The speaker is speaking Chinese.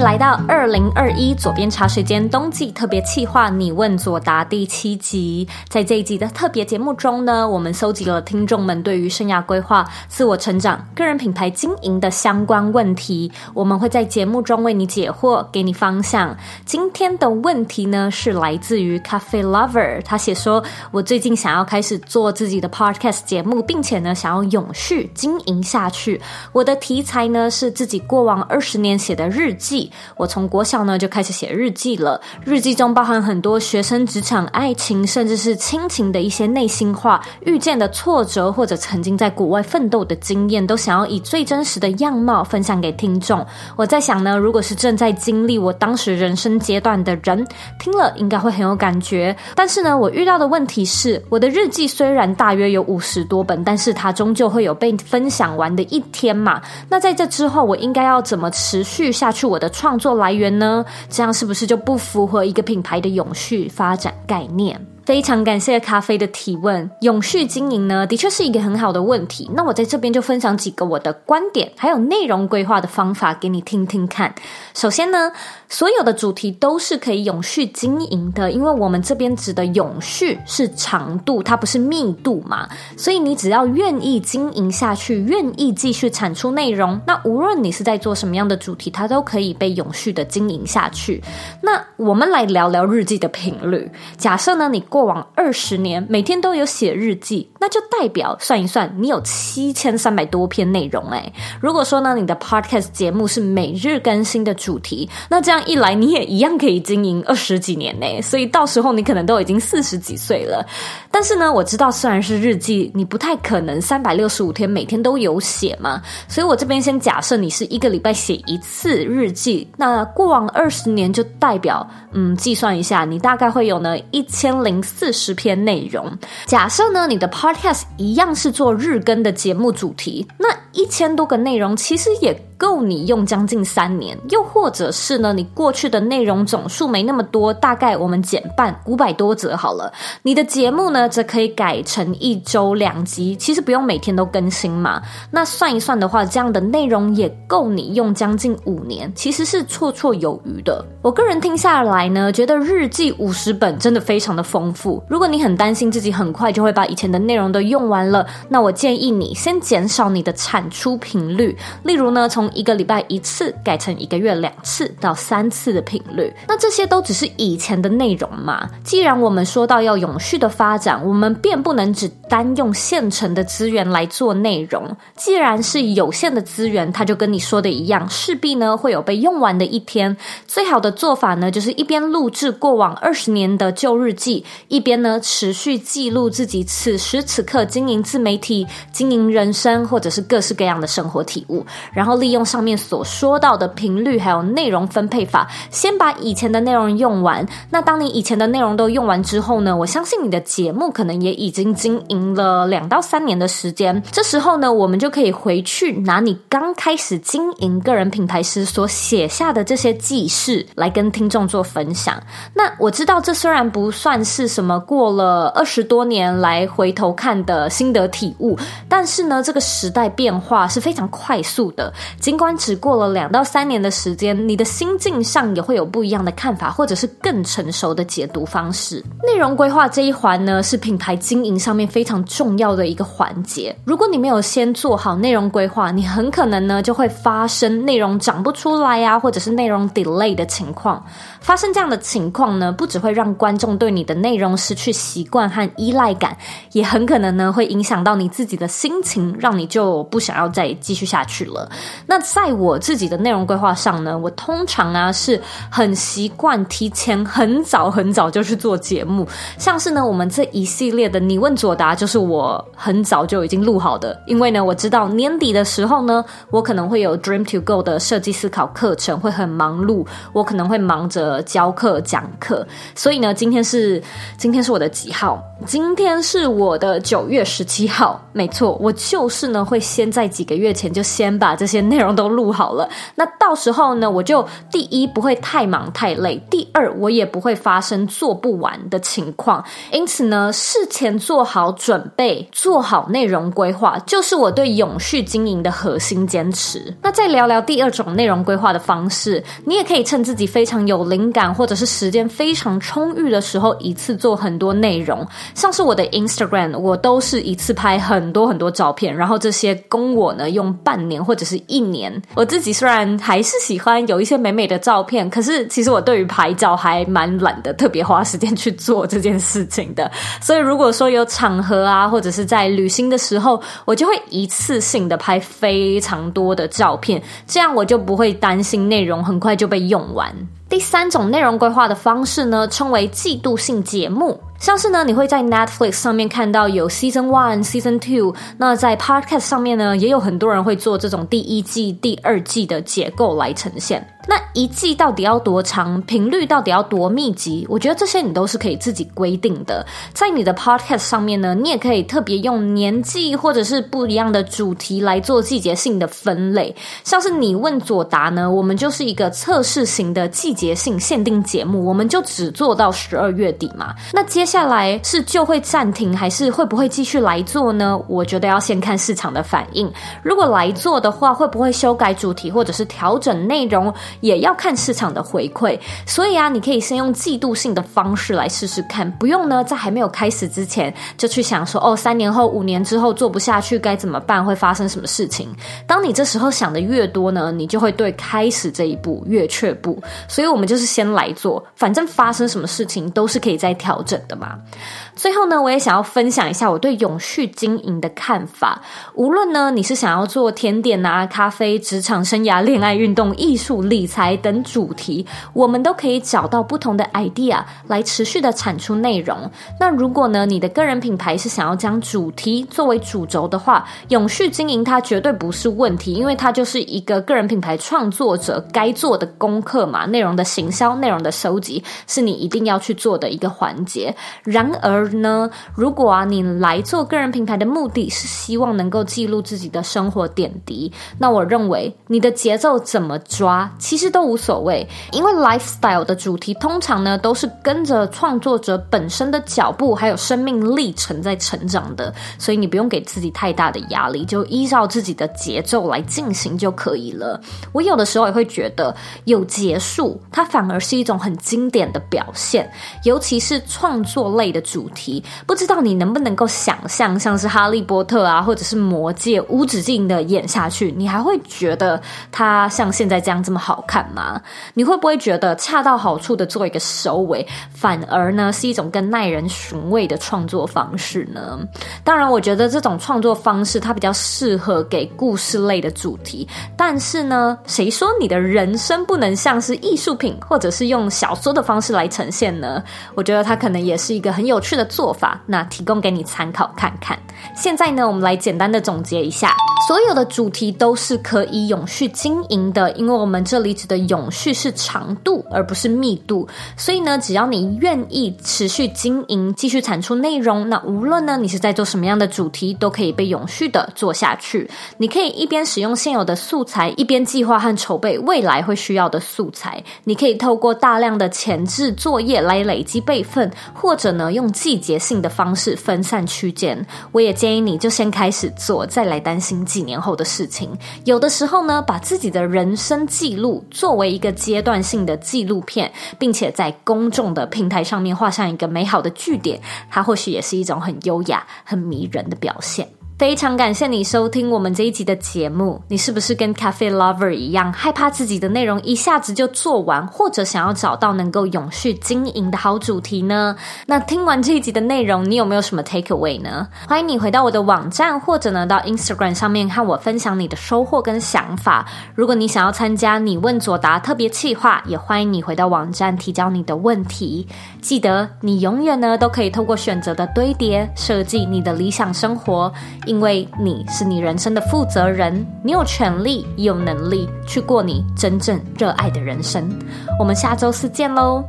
来到二零二一左边茶水间冬季特别企划，你问左答第七集。在这一集的特别节目中呢，我们搜集了听众们对于生涯规划、自我成长、个人品牌经营的相关问题，我们会在节目中为你解惑，给你方向。今天的问题呢，是来自于 Cafe Lover，他写说：“我最近想要开始做自己的 Podcast 节目，并且呢，想要永续经营下去。我的题材呢，是自己过往二十年写的日。”记我从国小呢就开始写日记了。日记中包含很多学生、职场、爱情，甚至是亲情的一些内心话，遇见的挫折或者曾经在国外奋斗的经验，都想要以最真实的样貌分享给听众。我在想呢，如果是正在经历我当时人生阶段的人，听了应该会很有感觉。但是呢，我遇到的问题是，我的日记虽然大约有五十多本，但是它终究会有被分享完的一天嘛。那在这之后，我应该要怎么持续下去？我的创作来源呢？这样是不是就不符合一个品牌的永续发展概念？非常感谢咖啡的提问。永续经营呢，的确是一个很好的问题。那我在这边就分享几个我的观点，还有内容规划的方法给你听听看。首先呢，所有的主题都是可以永续经营的，因为我们这边指的永续是长度，它不是密度嘛。所以你只要愿意经营下去，愿意继续产出内容，那无论你是在做什么样的主题，它都可以被永续的经营下去。那我们来聊聊日记的频率。假设呢，你过往二十年，每天都有写日记，那就代表算一算，你有七千三百多篇内容诶。如果说呢，你的 podcast 节目是每日更新的主题，那这样一来，你也一样可以经营二十几年呢。所以到时候你可能都已经四十几岁了。但是呢，我知道虽然是日记，你不太可能三百六十五天每天都有写嘛。所以我这边先假设你是一个礼拜写一次日记，那过往二十年就代表，嗯，计算一下，你大概会有呢一千零。四十篇内容。假设呢，你的 podcast 一样是做日更的节目主题，那一千多个内容其实也够你用将近三年。又或者是呢，你过去的内容总数没那么多，大概我们减半五百多则好了。你的节目呢，则可以改成一周两集，其实不用每天都更新嘛。那算一算的话，这样的内容也够你用将近五年，其实是绰绰有余的。我个人听下来呢，觉得日记五十本真的非常的丰富。如果你很担心自己很快就会把以前的内容都用完了，那我建议你先减少你的产出频率，例如呢，从一个礼拜一次改成一个月两次到三次的频率。那这些都只是以前的内容嘛。既然我们说到要永续的发展，我们便不能只单用现成的资源来做内容。既然是有限的资源，它就跟你说的一样，势必呢会有被用完的一天。最好的做法呢，就是一边录制过往二十年的旧日记。一边呢，持续记录自己此时此刻经营自媒体、经营人生，或者是各式各样的生活体悟，然后利用上面所说到的频率还有内容分配法，先把以前的内容用完。那当你以前的内容都用完之后呢，我相信你的节目可能也已经经营了两到三年的时间。这时候呢，我们就可以回去拿你刚开始经营个人品牌时所写下的这些记事来跟听众做分享。那我知道这虽然不算是什么。过了二十多年来回头看的心得体悟？但是呢，这个时代变化是非常快速的。尽管只过了两到三年的时间，你的心境上也会有不一样的看法，或者是更成熟的解读方式。内容规划这一环呢，是品牌经营上面非常重要的一个环节。如果你没有先做好内容规划，你很可能呢就会发生内容长不出来呀、或者是内容 delay 的情况。发生这样的情况呢，不只会让观众对你的内容失去习惯和依赖感，也很可能呢会影响到你自己的心情，让你就不想要再继续下去了。那在我自己的内容规划上呢，我通常啊是很习惯提前很早很早就去做节目，像是呢我们这一系列的你问佐答，就是我很早就已经录好的，因为呢我知道年底的时候呢，我可能会有 Dream to Go 的设计思考课程会很忙碌，我可能会忙着教课讲课，所以呢今天是。今天是我的几号？今天是我的九月十七号。没错，我就是呢，会先在几个月前就先把这些内容都录好了。那到时候呢，我就第一不会太忙太累，第二我也不会发生做不完的情况。因此呢，事前做好准备，做好内容规划，就是我对永续经营的核心坚持。那再聊聊第二种内容规划的方式，你也可以趁自己非常有灵感或者是时间非常充裕的时候，一次做很多内容。像是我的 Instagram，我都是一次拍很多很多照片，然后这些供我呢用半年或者是一。年我自己虽然还是喜欢有一些美美的照片，可是其实我对于拍照还蛮懒的特别花时间去做这件事情的。所以如果说有场合啊，或者是在旅行的时候，我就会一次性的拍非常多的照片，这样我就不会担心内容很快就被用完。第三种内容规划的方式呢，称为季度性节目。像是呢，你会在 Netflix 上面看到有 Season One、Season Two，那在 Podcast 上面呢，也有很多人会做这种第一季、第二季的结构来呈现。那一季到底要多长？频率到底要多密集？我觉得这些你都是可以自己规定的。在你的 Podcast 上面呢，你也可以特别用年纪或者是不一样的主题来做季节性的分类。像是你问左答呢，我们就是一个测试型的季节性限定节目，我们就只做到十二月底嘛。那接下来是就会暂停，还是会不会继续来做呢？我觉得要先看市场的反应。如果来做的话，会不会修改主题或者是调整内容？也要看市场的回馈，所以啊，你可以先用季度性的方式来试试看，不用呢，在还没有开始之前就去想说，哦，三年后、五年之后做不下去该怎么办，会发生什么事情？当你这时候想的越多呢，你就会对开始这一步越却步。所以我们就是先来做，反正发生什么事情都是可以再调整的嘛。最后呢，我也想要分享一下我对永续经营的看法。无论呢，你是想要做甜点啊、咖啡、职场生涯、恋爱、运动、艺术、理财等主题，我们都可以找到不同的 idea 来持续的产出内容。那如果呢，你的个人品牌是想要将主题作为主轴的话，永续经营它绝对不是问题，因为它就是一个个人品牌创作者该做的功课嘛。内容的行销、内容的收集，是你一定要去做的一个环节。然而，呢，如果啊，你来做个人品牌的目的是希望能够记录自己的生活点滴，那我认为你的节奏怎么抓，其实都无所谓，因为 lifestyle 的主题通常呢都是跟着创作者本身的脚步还有生命历程在成长的，所以你不用给自己太大的压力，就依照自己的节奏来进行就可以了。我有的时候也会觉得有结束，它反而是一种很经典的表现，尤其是创作类的主题。不知道你能不能够想象，像是哈利波特啊，或者是魔戒，无止境的演下去，你还会觉得它像现在这样这么好看吗？你会不会觉得恰到好处的做一个收尾，反而呢是一种更耐人寻味的创作方式呢？当然，我觉得这种创作方式它比较适合给故事类的主题，但是呢，谁说你的人生不能像是艺术品，或者是用小说的方式来呈现呢？我觉得它可能也是一个很有趣的。做法，那提供给你参考看看。现在呢，我们来简单的总结一下，所有的主题都是可以永续经营的，因为我们这里指的永续是长度，而不是密度。所以呢，只要你愿意持续经营，继续产出内容，那无论呢你是在做什么样的主题，都可以被永续的做下去。你可以一边使用现有的素材，一边计划和筹备未来会需要的素材。你可以透过大量的前置作业来累积备份，或者呢用季节性的方式分散区间。我也。建议你就先开始做，再来担心几年后的事情。有的时候呢，把自己的人生记录作为一个阶段性的纪录片，并且在公众的平台上面画上一个美好的句点，它或许也是一种很优雅、很迷人的表现。非常感谢你收听我们这一集的节目。你是不是跟 Cafe Lover 一样，害怕自己的内容一下子就做完，或者想要找到能够永续经营的好主题呢？那听完这一集的内容，你有没有什么 take away 呢？欢迎你回到我的网站，或者呢到 Instagram 上面和我分享你的收获跟想法。如果你想要参加你问左答特别企划，也欢迎你回到网站提交你的问题。记得你永远呢都可以透过选择的堆叠，设计你的理想生活。因为你是你人生的负责人，你有权利，有能力去过你真正热爱的人生。我们下周四见喽！